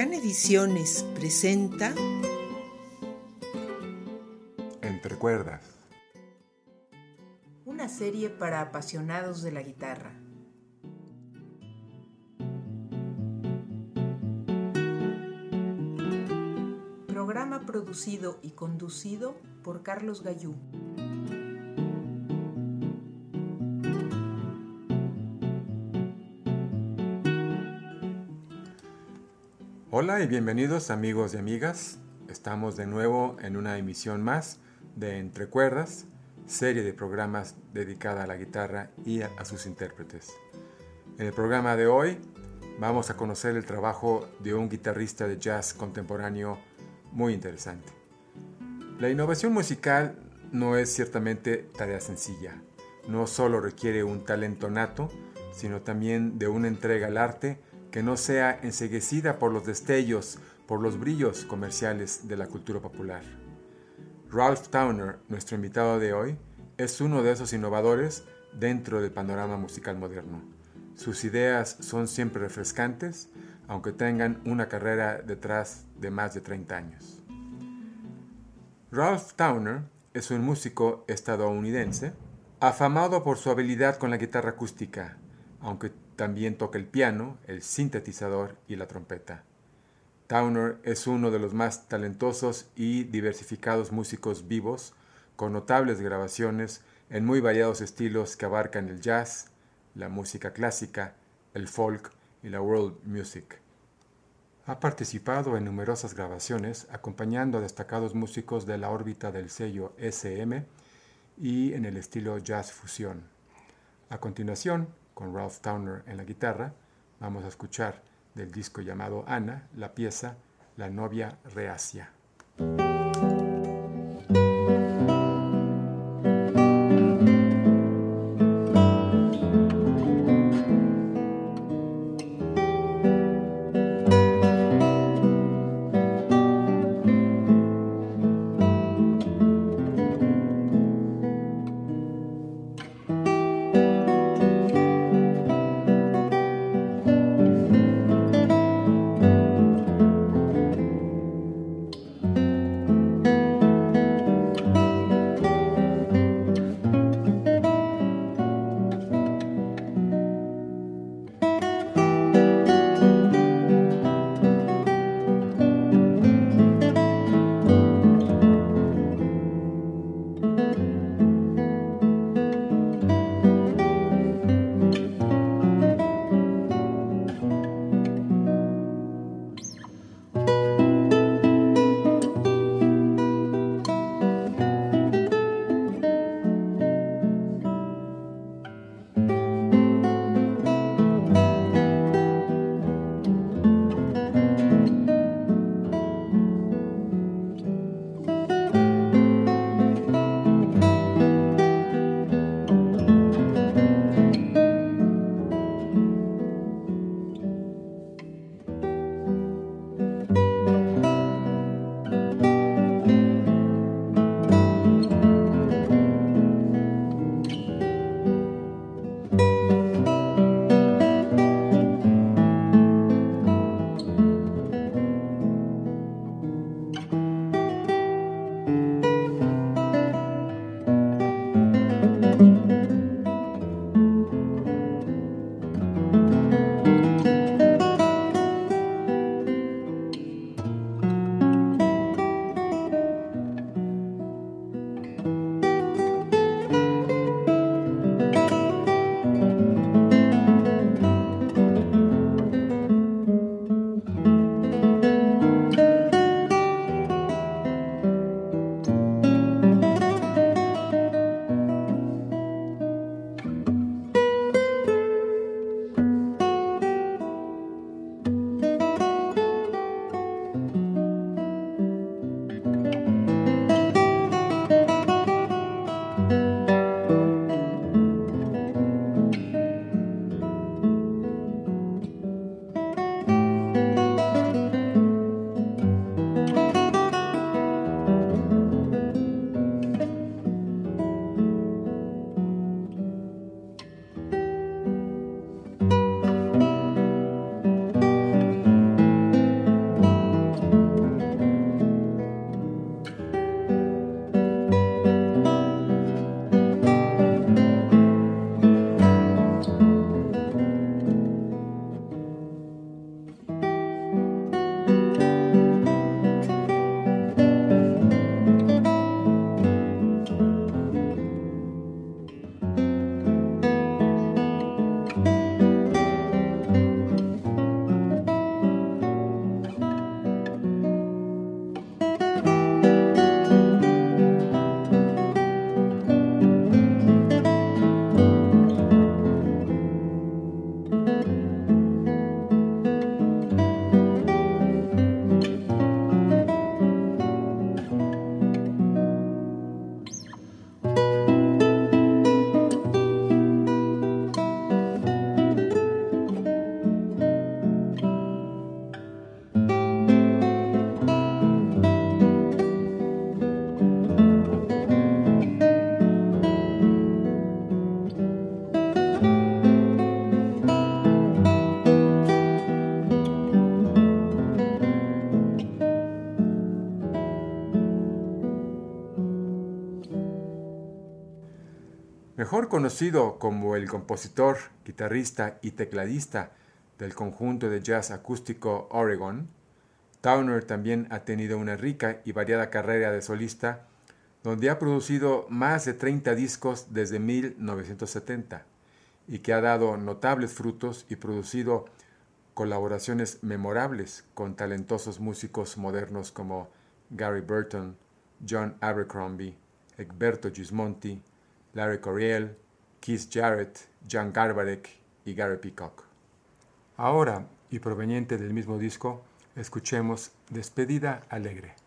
Arcana Ediciones presenta Entre cuerdas. Una serie para apasionados de la guitarra. Programa producido y conducido por Carlos Gallú. Hola y bienvenidos amigos y amigas. Estamos de nuevo en una emisión más de Entre Cuerdas, serie de programas dedicada a la guitarra y a, sus intérpretes. En el programa de hoy vamos a conocer el trabajo de un guitarrista de jazz contemporáneo muy interesante. La innovación musical no es ciertamente tarea sencilla. No solo requiere un talento nato, sino también de una entrega al arte que no sea enseguecida por los destellos, por los brillos comerciales de la cultura popular. Ralph Towner, nuestro invitado de hoy, es uno de esos innovadores dentro del panorama musical moderno. Sus ideas son siempre refrescantes, aunque tengan una carrera detrás de más de 30 años. Ralph Towner es un músico estadounidense, afamado por su habilidad con la guitarra acústica, aunque también toca el piano, el sintetizador y la trompeta. Towner es uno de los más talentosos y diversificados músicos vivos, con notables grabaciones en muy variados estilos que abarcan el jazz, la música clásica, el folk y la world music. Ha participado en numerosas grabaciones acompañando a destacados músicos de la órbita del sello SM y en el estilo jazz fusión. A continuación, con Ralph Towner en la guitarra, vamos a escuchar del disco llamado Ana la pieza La novia reacia. Mejor conocido como el compositor, guitarrista y tecladista del conjunto de jazz acústico Oregon, Towner también ha tenido una rica y variada carrera de solista, donde ha producido más de 30 discos desde 1970 y que ha dado notables frutos y producido colaboraciones memorables con talentosos músicos modernos como Gary Burton, John Abercrombie, Egberto Gismonti, Larry Coriel, Keith Jarrett, John Garbarek y Gary Peacock. Ahora, y proveniente del mismo disco, escuchemos Despedida Alegre.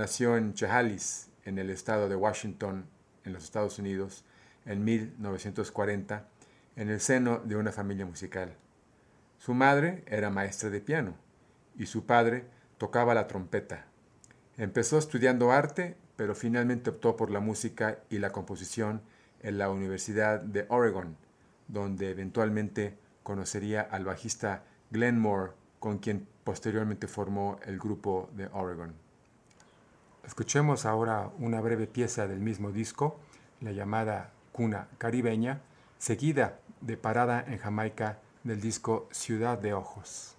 Nació en Chehalis, en el estado de Washington, en los Estados Unidos, en 1940, en el seno de una familia musical. Su madre era maestra de piano y su padre tocaba la trompeta. Empezó estudiando arte, pero finalmente optó por la música y la composición en la Universidad de Oregon, donde eventualmente conocería al bajista Glenn Moore, con quien posteriormente formó el grupo de Oregon. Escuchemos ahora una breve pieza del mismo disco, la llamada Cuna Caribeña, seguida de Parada en Jamaica del disco Ciudad de Ojos.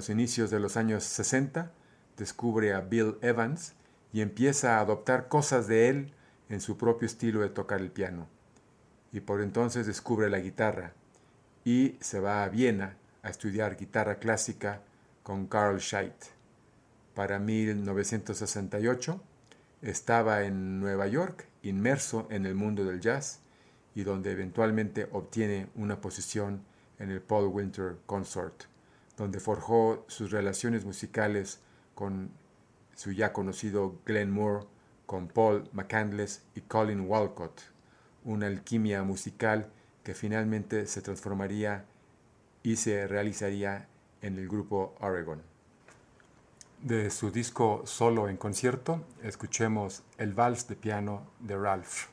Los inicios de los años 60 descubre a Bill Evans y empieza a adoptar cosas de él en su propio estilo de tocar el piano. Y por entonces descubre la guitarra y se va a Viena a estudiar guitarra clásica con Carl Scheidt. Para 1968 estaba en Nueva York inmerso en el mundo del jazz y donde eventualmente obtiene una posición en el Paul Winter Consort, donde forjó sus relaciones musicales con su ya conocido Glenn Moore, con Paul McCandless y Colin Walcott, una alquimia musical que finalmente se transformaría y se realizaría en el grupo Oregon. De su disco Solo en concierto, escuchemos el vals de piano de Ralph.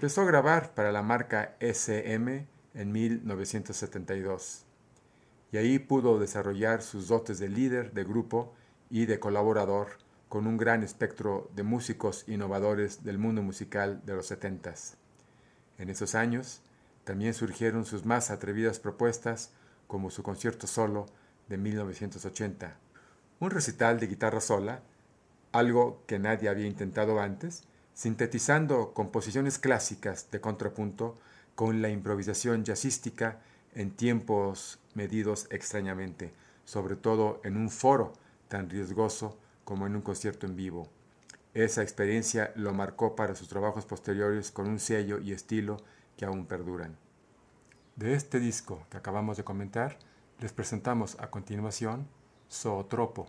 Empezó a grabar para la marca SM en 1972 y ahí pudo desarrollar sus dotes de líder de grupo y de colaborador con un gran espectro de músicos innovadores del mundo musical de los 70 En esos años también surgieron sus más atrevidas propuestas como su concierto solo de 1980, un recital de guitarra sola, algo que nadie había intentado antes, sintetizando composiciones clásicas de contrapunto con la improvisación jazzística en tiempos medidos extrañamente, sobre todo en un foro tan riesgoso como en un concierto en vivo. Esa experiencia lo marcó para sus trabajos posteriores con un sello y estilo que aún perduran. De este disco que acabamos de comentar, les presentamos a continuación Zootropo.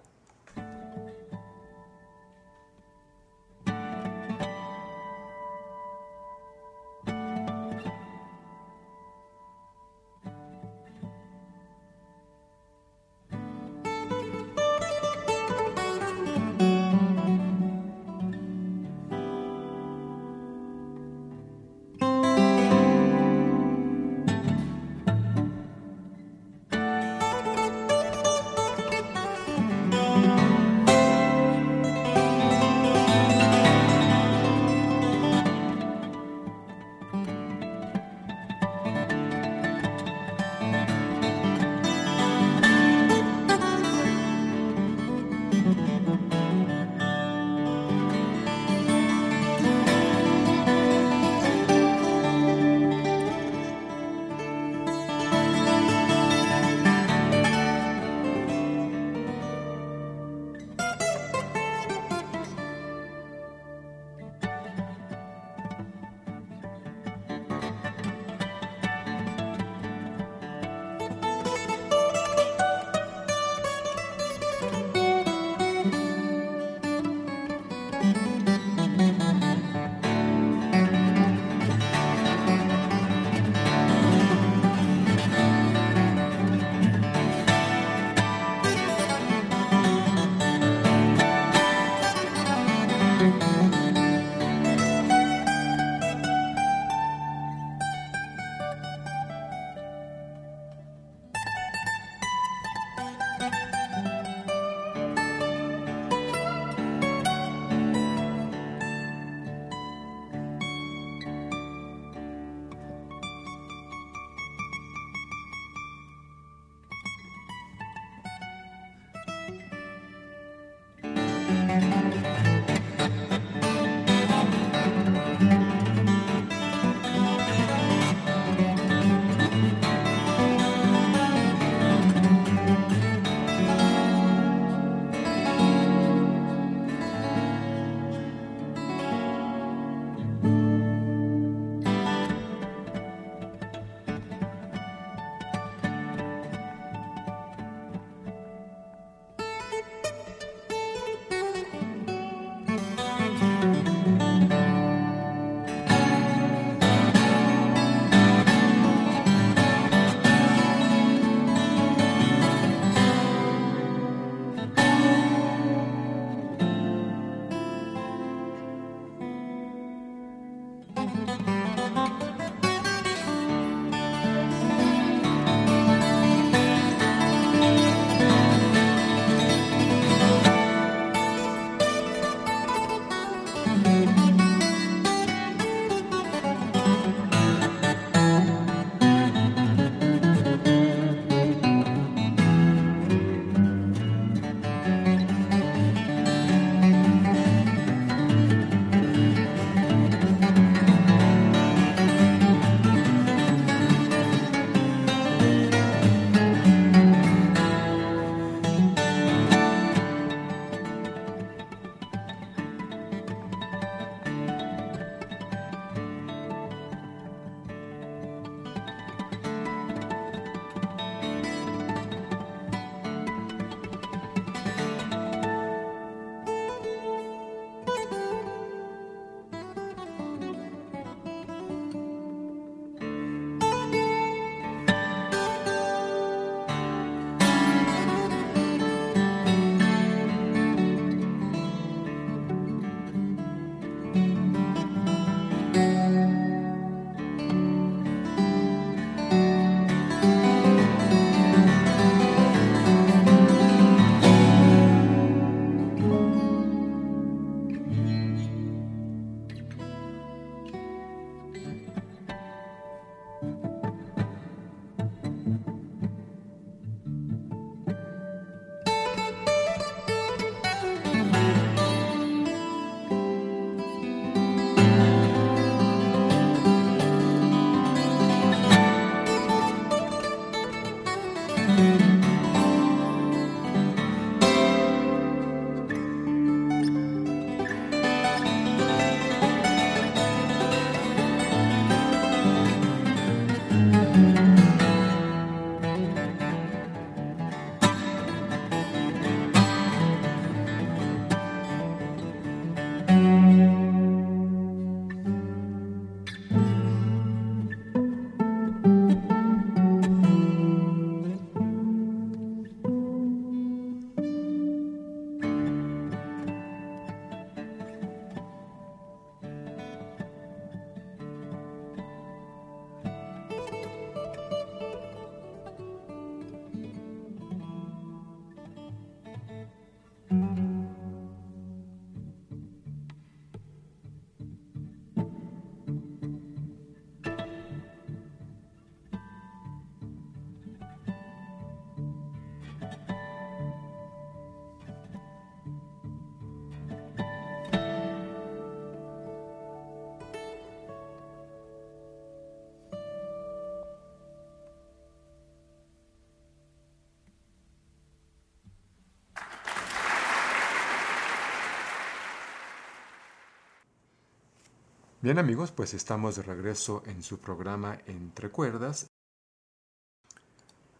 Bien amigos, pues estamos de regreso en su programa Entre Cuerdas.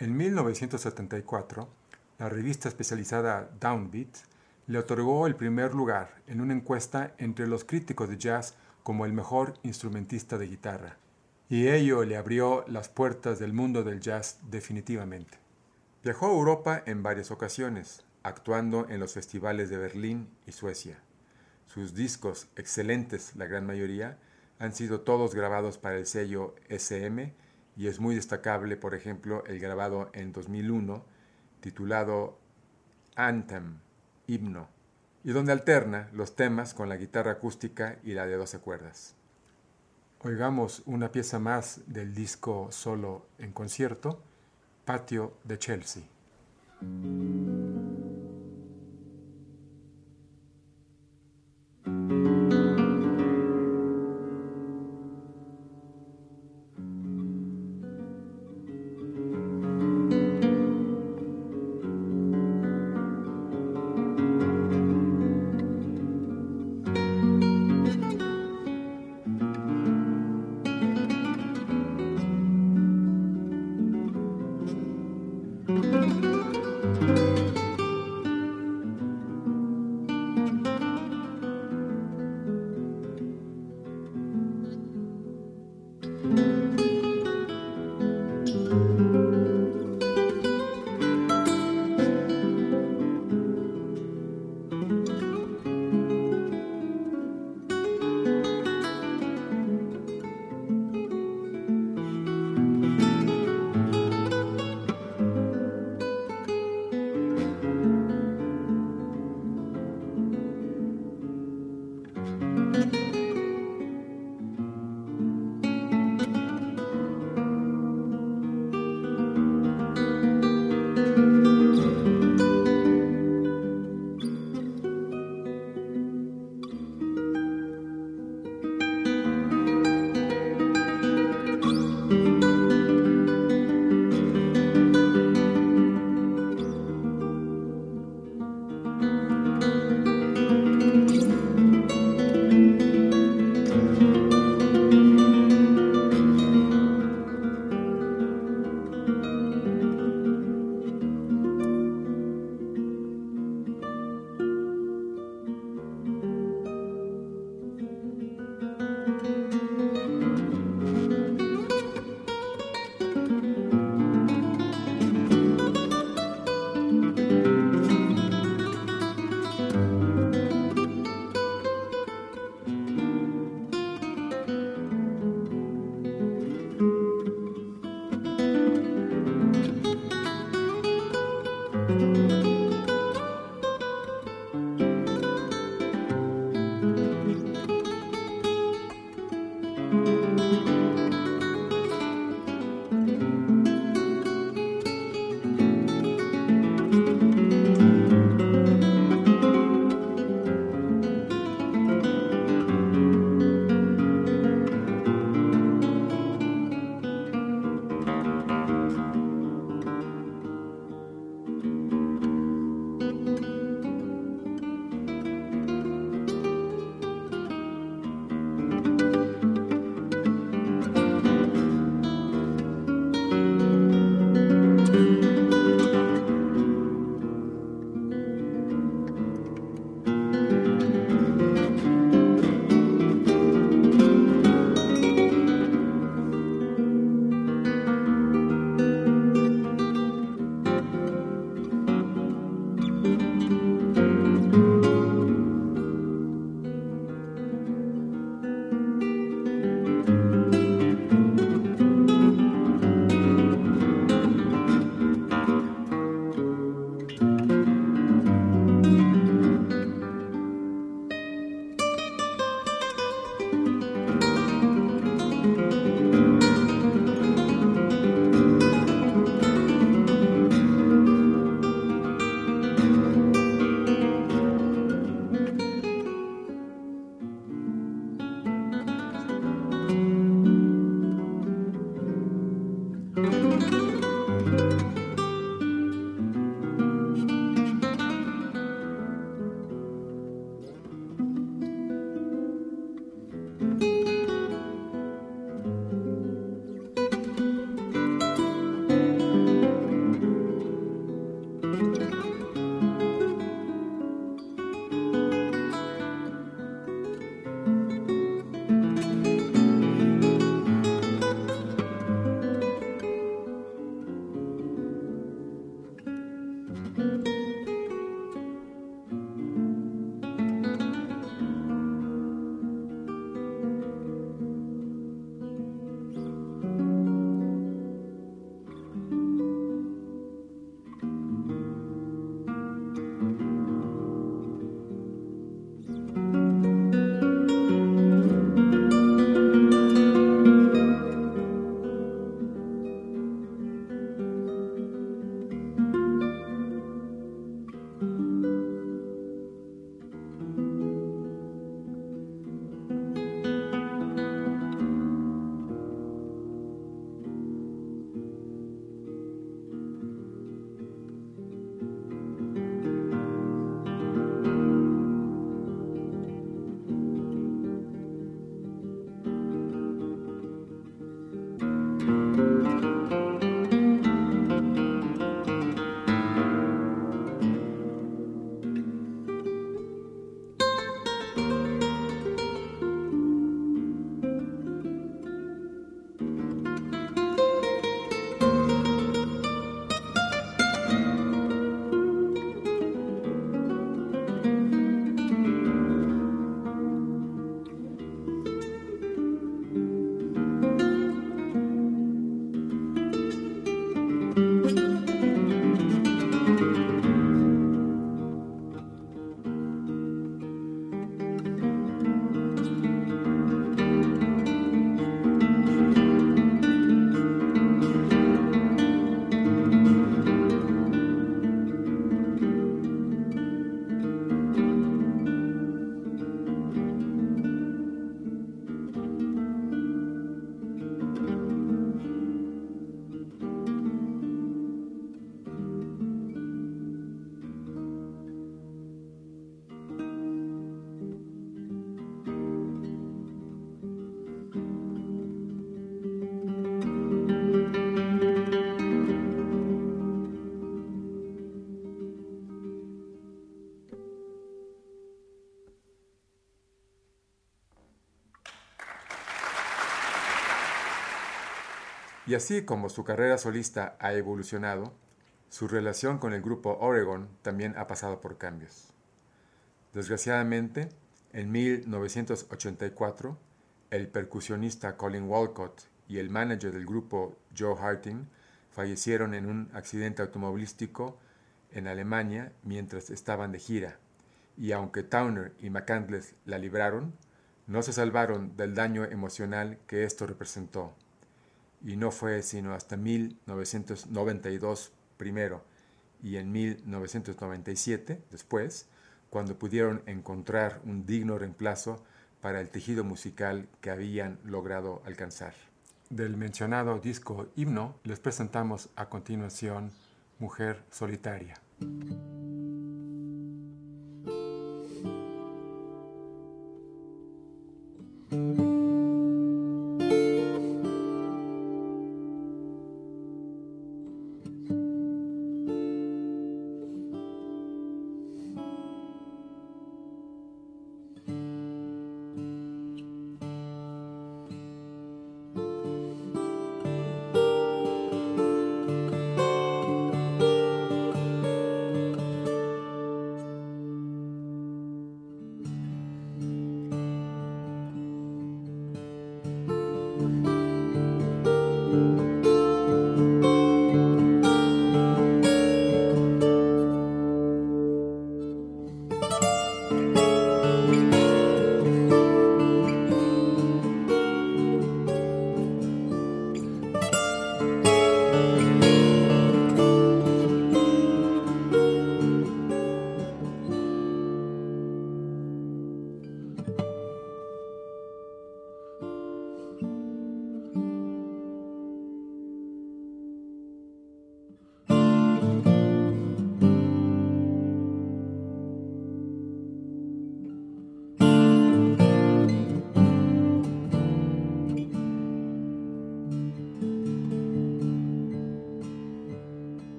En 1974, la revista especializada Downbeat le otorgó el primer lugar en una encuesta entre los críticos de jazz como el mejor instrumentista de guitarra, y ello le abrió las puertas del mundo del jazz definitivamente. Viajó a Europa en varias ocasiones, actuando en los festivales de Berlín y Suecia. Sus discos, excelentes la gran mayoría, han sido todos grabados para el sello SM y es muy destacable, por ejemplo, el grabado en 2001 titulado Anthem, himno, y donde alterna los temas con la guitarra acústica y la de 12 cuerdas. Oigamos una pieza más del disco solo en concierto, Patio de Chelsea. Y así como su carrera solista ha evolucionado, su relación con el grupo Oregon también ha pasado por cambios. Desgraciadamente, en 1984, el percusionista Colin Walcott y el manager del grupo Joe Harting fallecieron en un accidente automovilístico en Alemania mientras estaban de gira, y aunque Towner y McCandless la libraron, no se salvaron del daño emocional que esto representó y no fue sino hasta 1992 primero y en 1997 después cuando pudieron encontrar un digno reemplazo para el tejido musical que habían logrado alcanzar. Del mencionado disco Himno les presentamos a continuación Mujer Solitaria.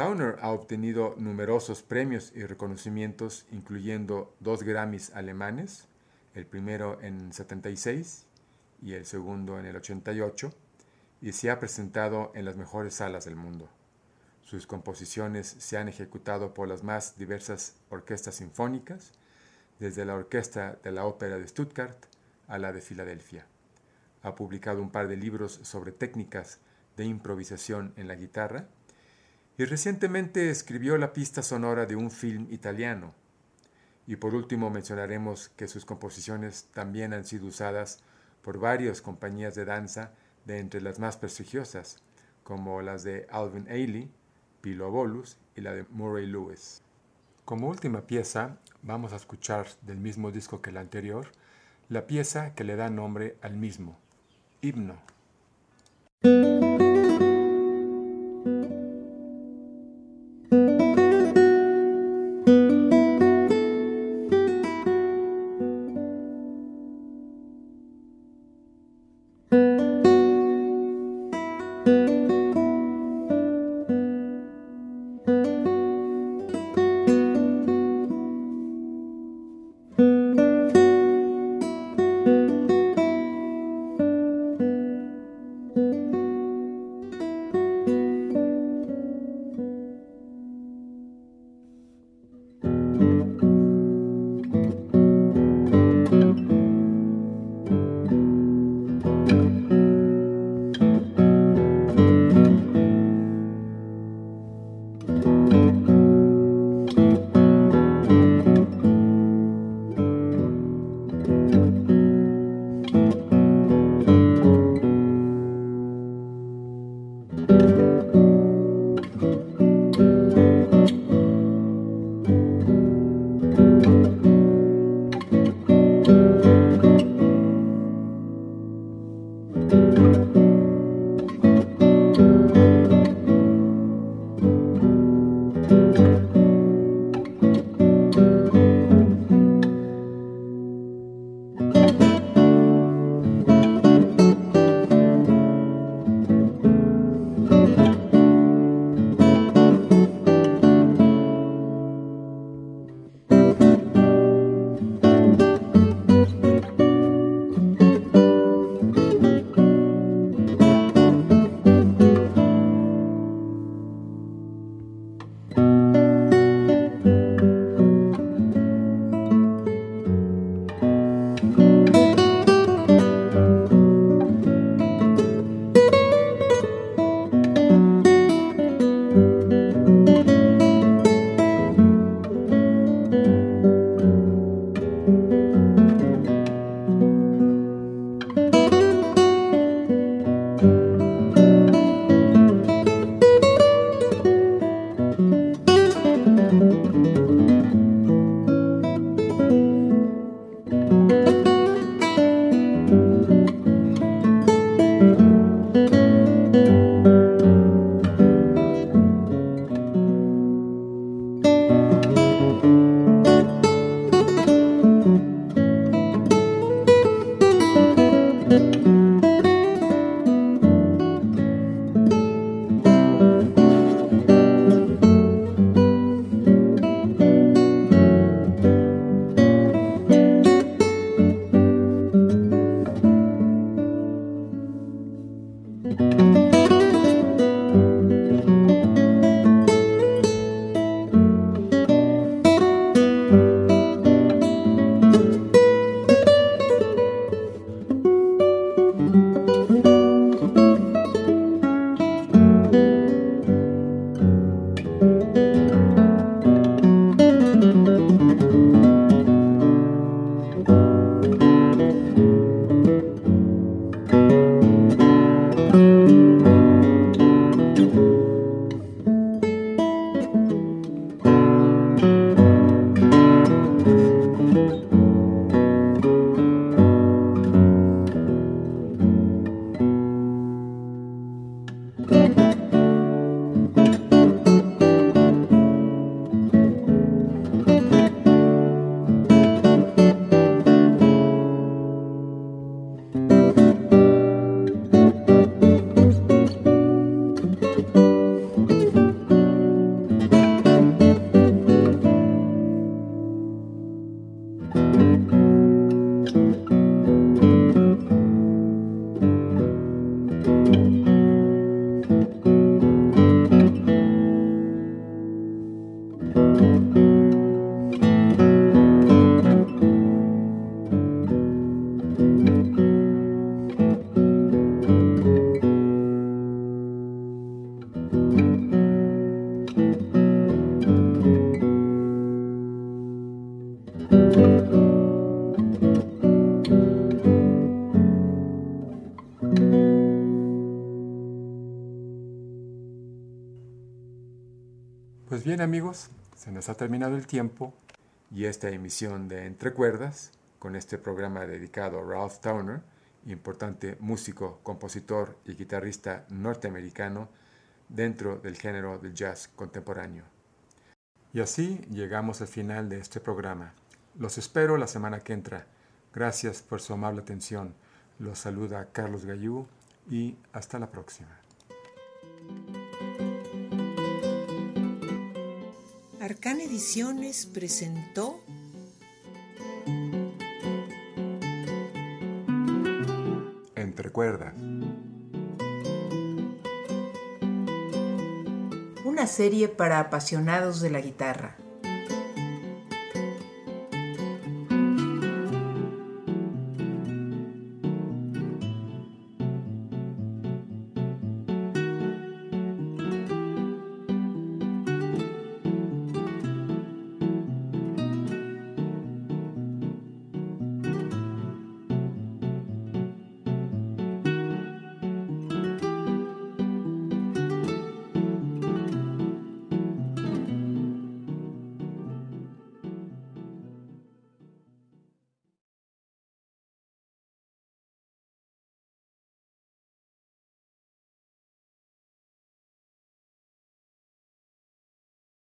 Towner ha obtenido numerosos premios y reconocimientos, incluyendo dos Grammys alemanes, el primero en 76 y el segundo en el 88, y se ha presentado en las mejores salas del mundo. Sus composiciones se han ejecutado por las más diversas orquestas sinfónicas, desde la Orquesta de la Ópera de Stuttgart a la de Filadelfia. Ha publicado un par de libros sobre técnicas de improvisación en la guitarra, y recientemente escribió la pista sonora de un film italiano. Y por último mencionaremos que sus composiciones también han sido usadas por varias compañías de danza de entre las más prestigiosas, como las de Alvin Ailey, Pilo Bolus y la de Murray Lewis. Como última pieza, vamos a escuchar del mismo disco que el anterior, la pieza que le da nombre al mismo, Himno. Bien amigos, se nos ha terminado el tiempo y esta emisión de Entre Cuerdas, con este programa dedicado a Ralph Towner, importante músico, compositor y guitarrista norteamericano dentro del género del jazz contemporáneo. Y así llegamos al final de este programa. Los espero la semana que entra. Gracias por su amable atención. Los saluda Carlos Gallú y hasta la próxima. Arcana Ediciones presentó Entre cuerdas. Una serie para apasionados de la guitarra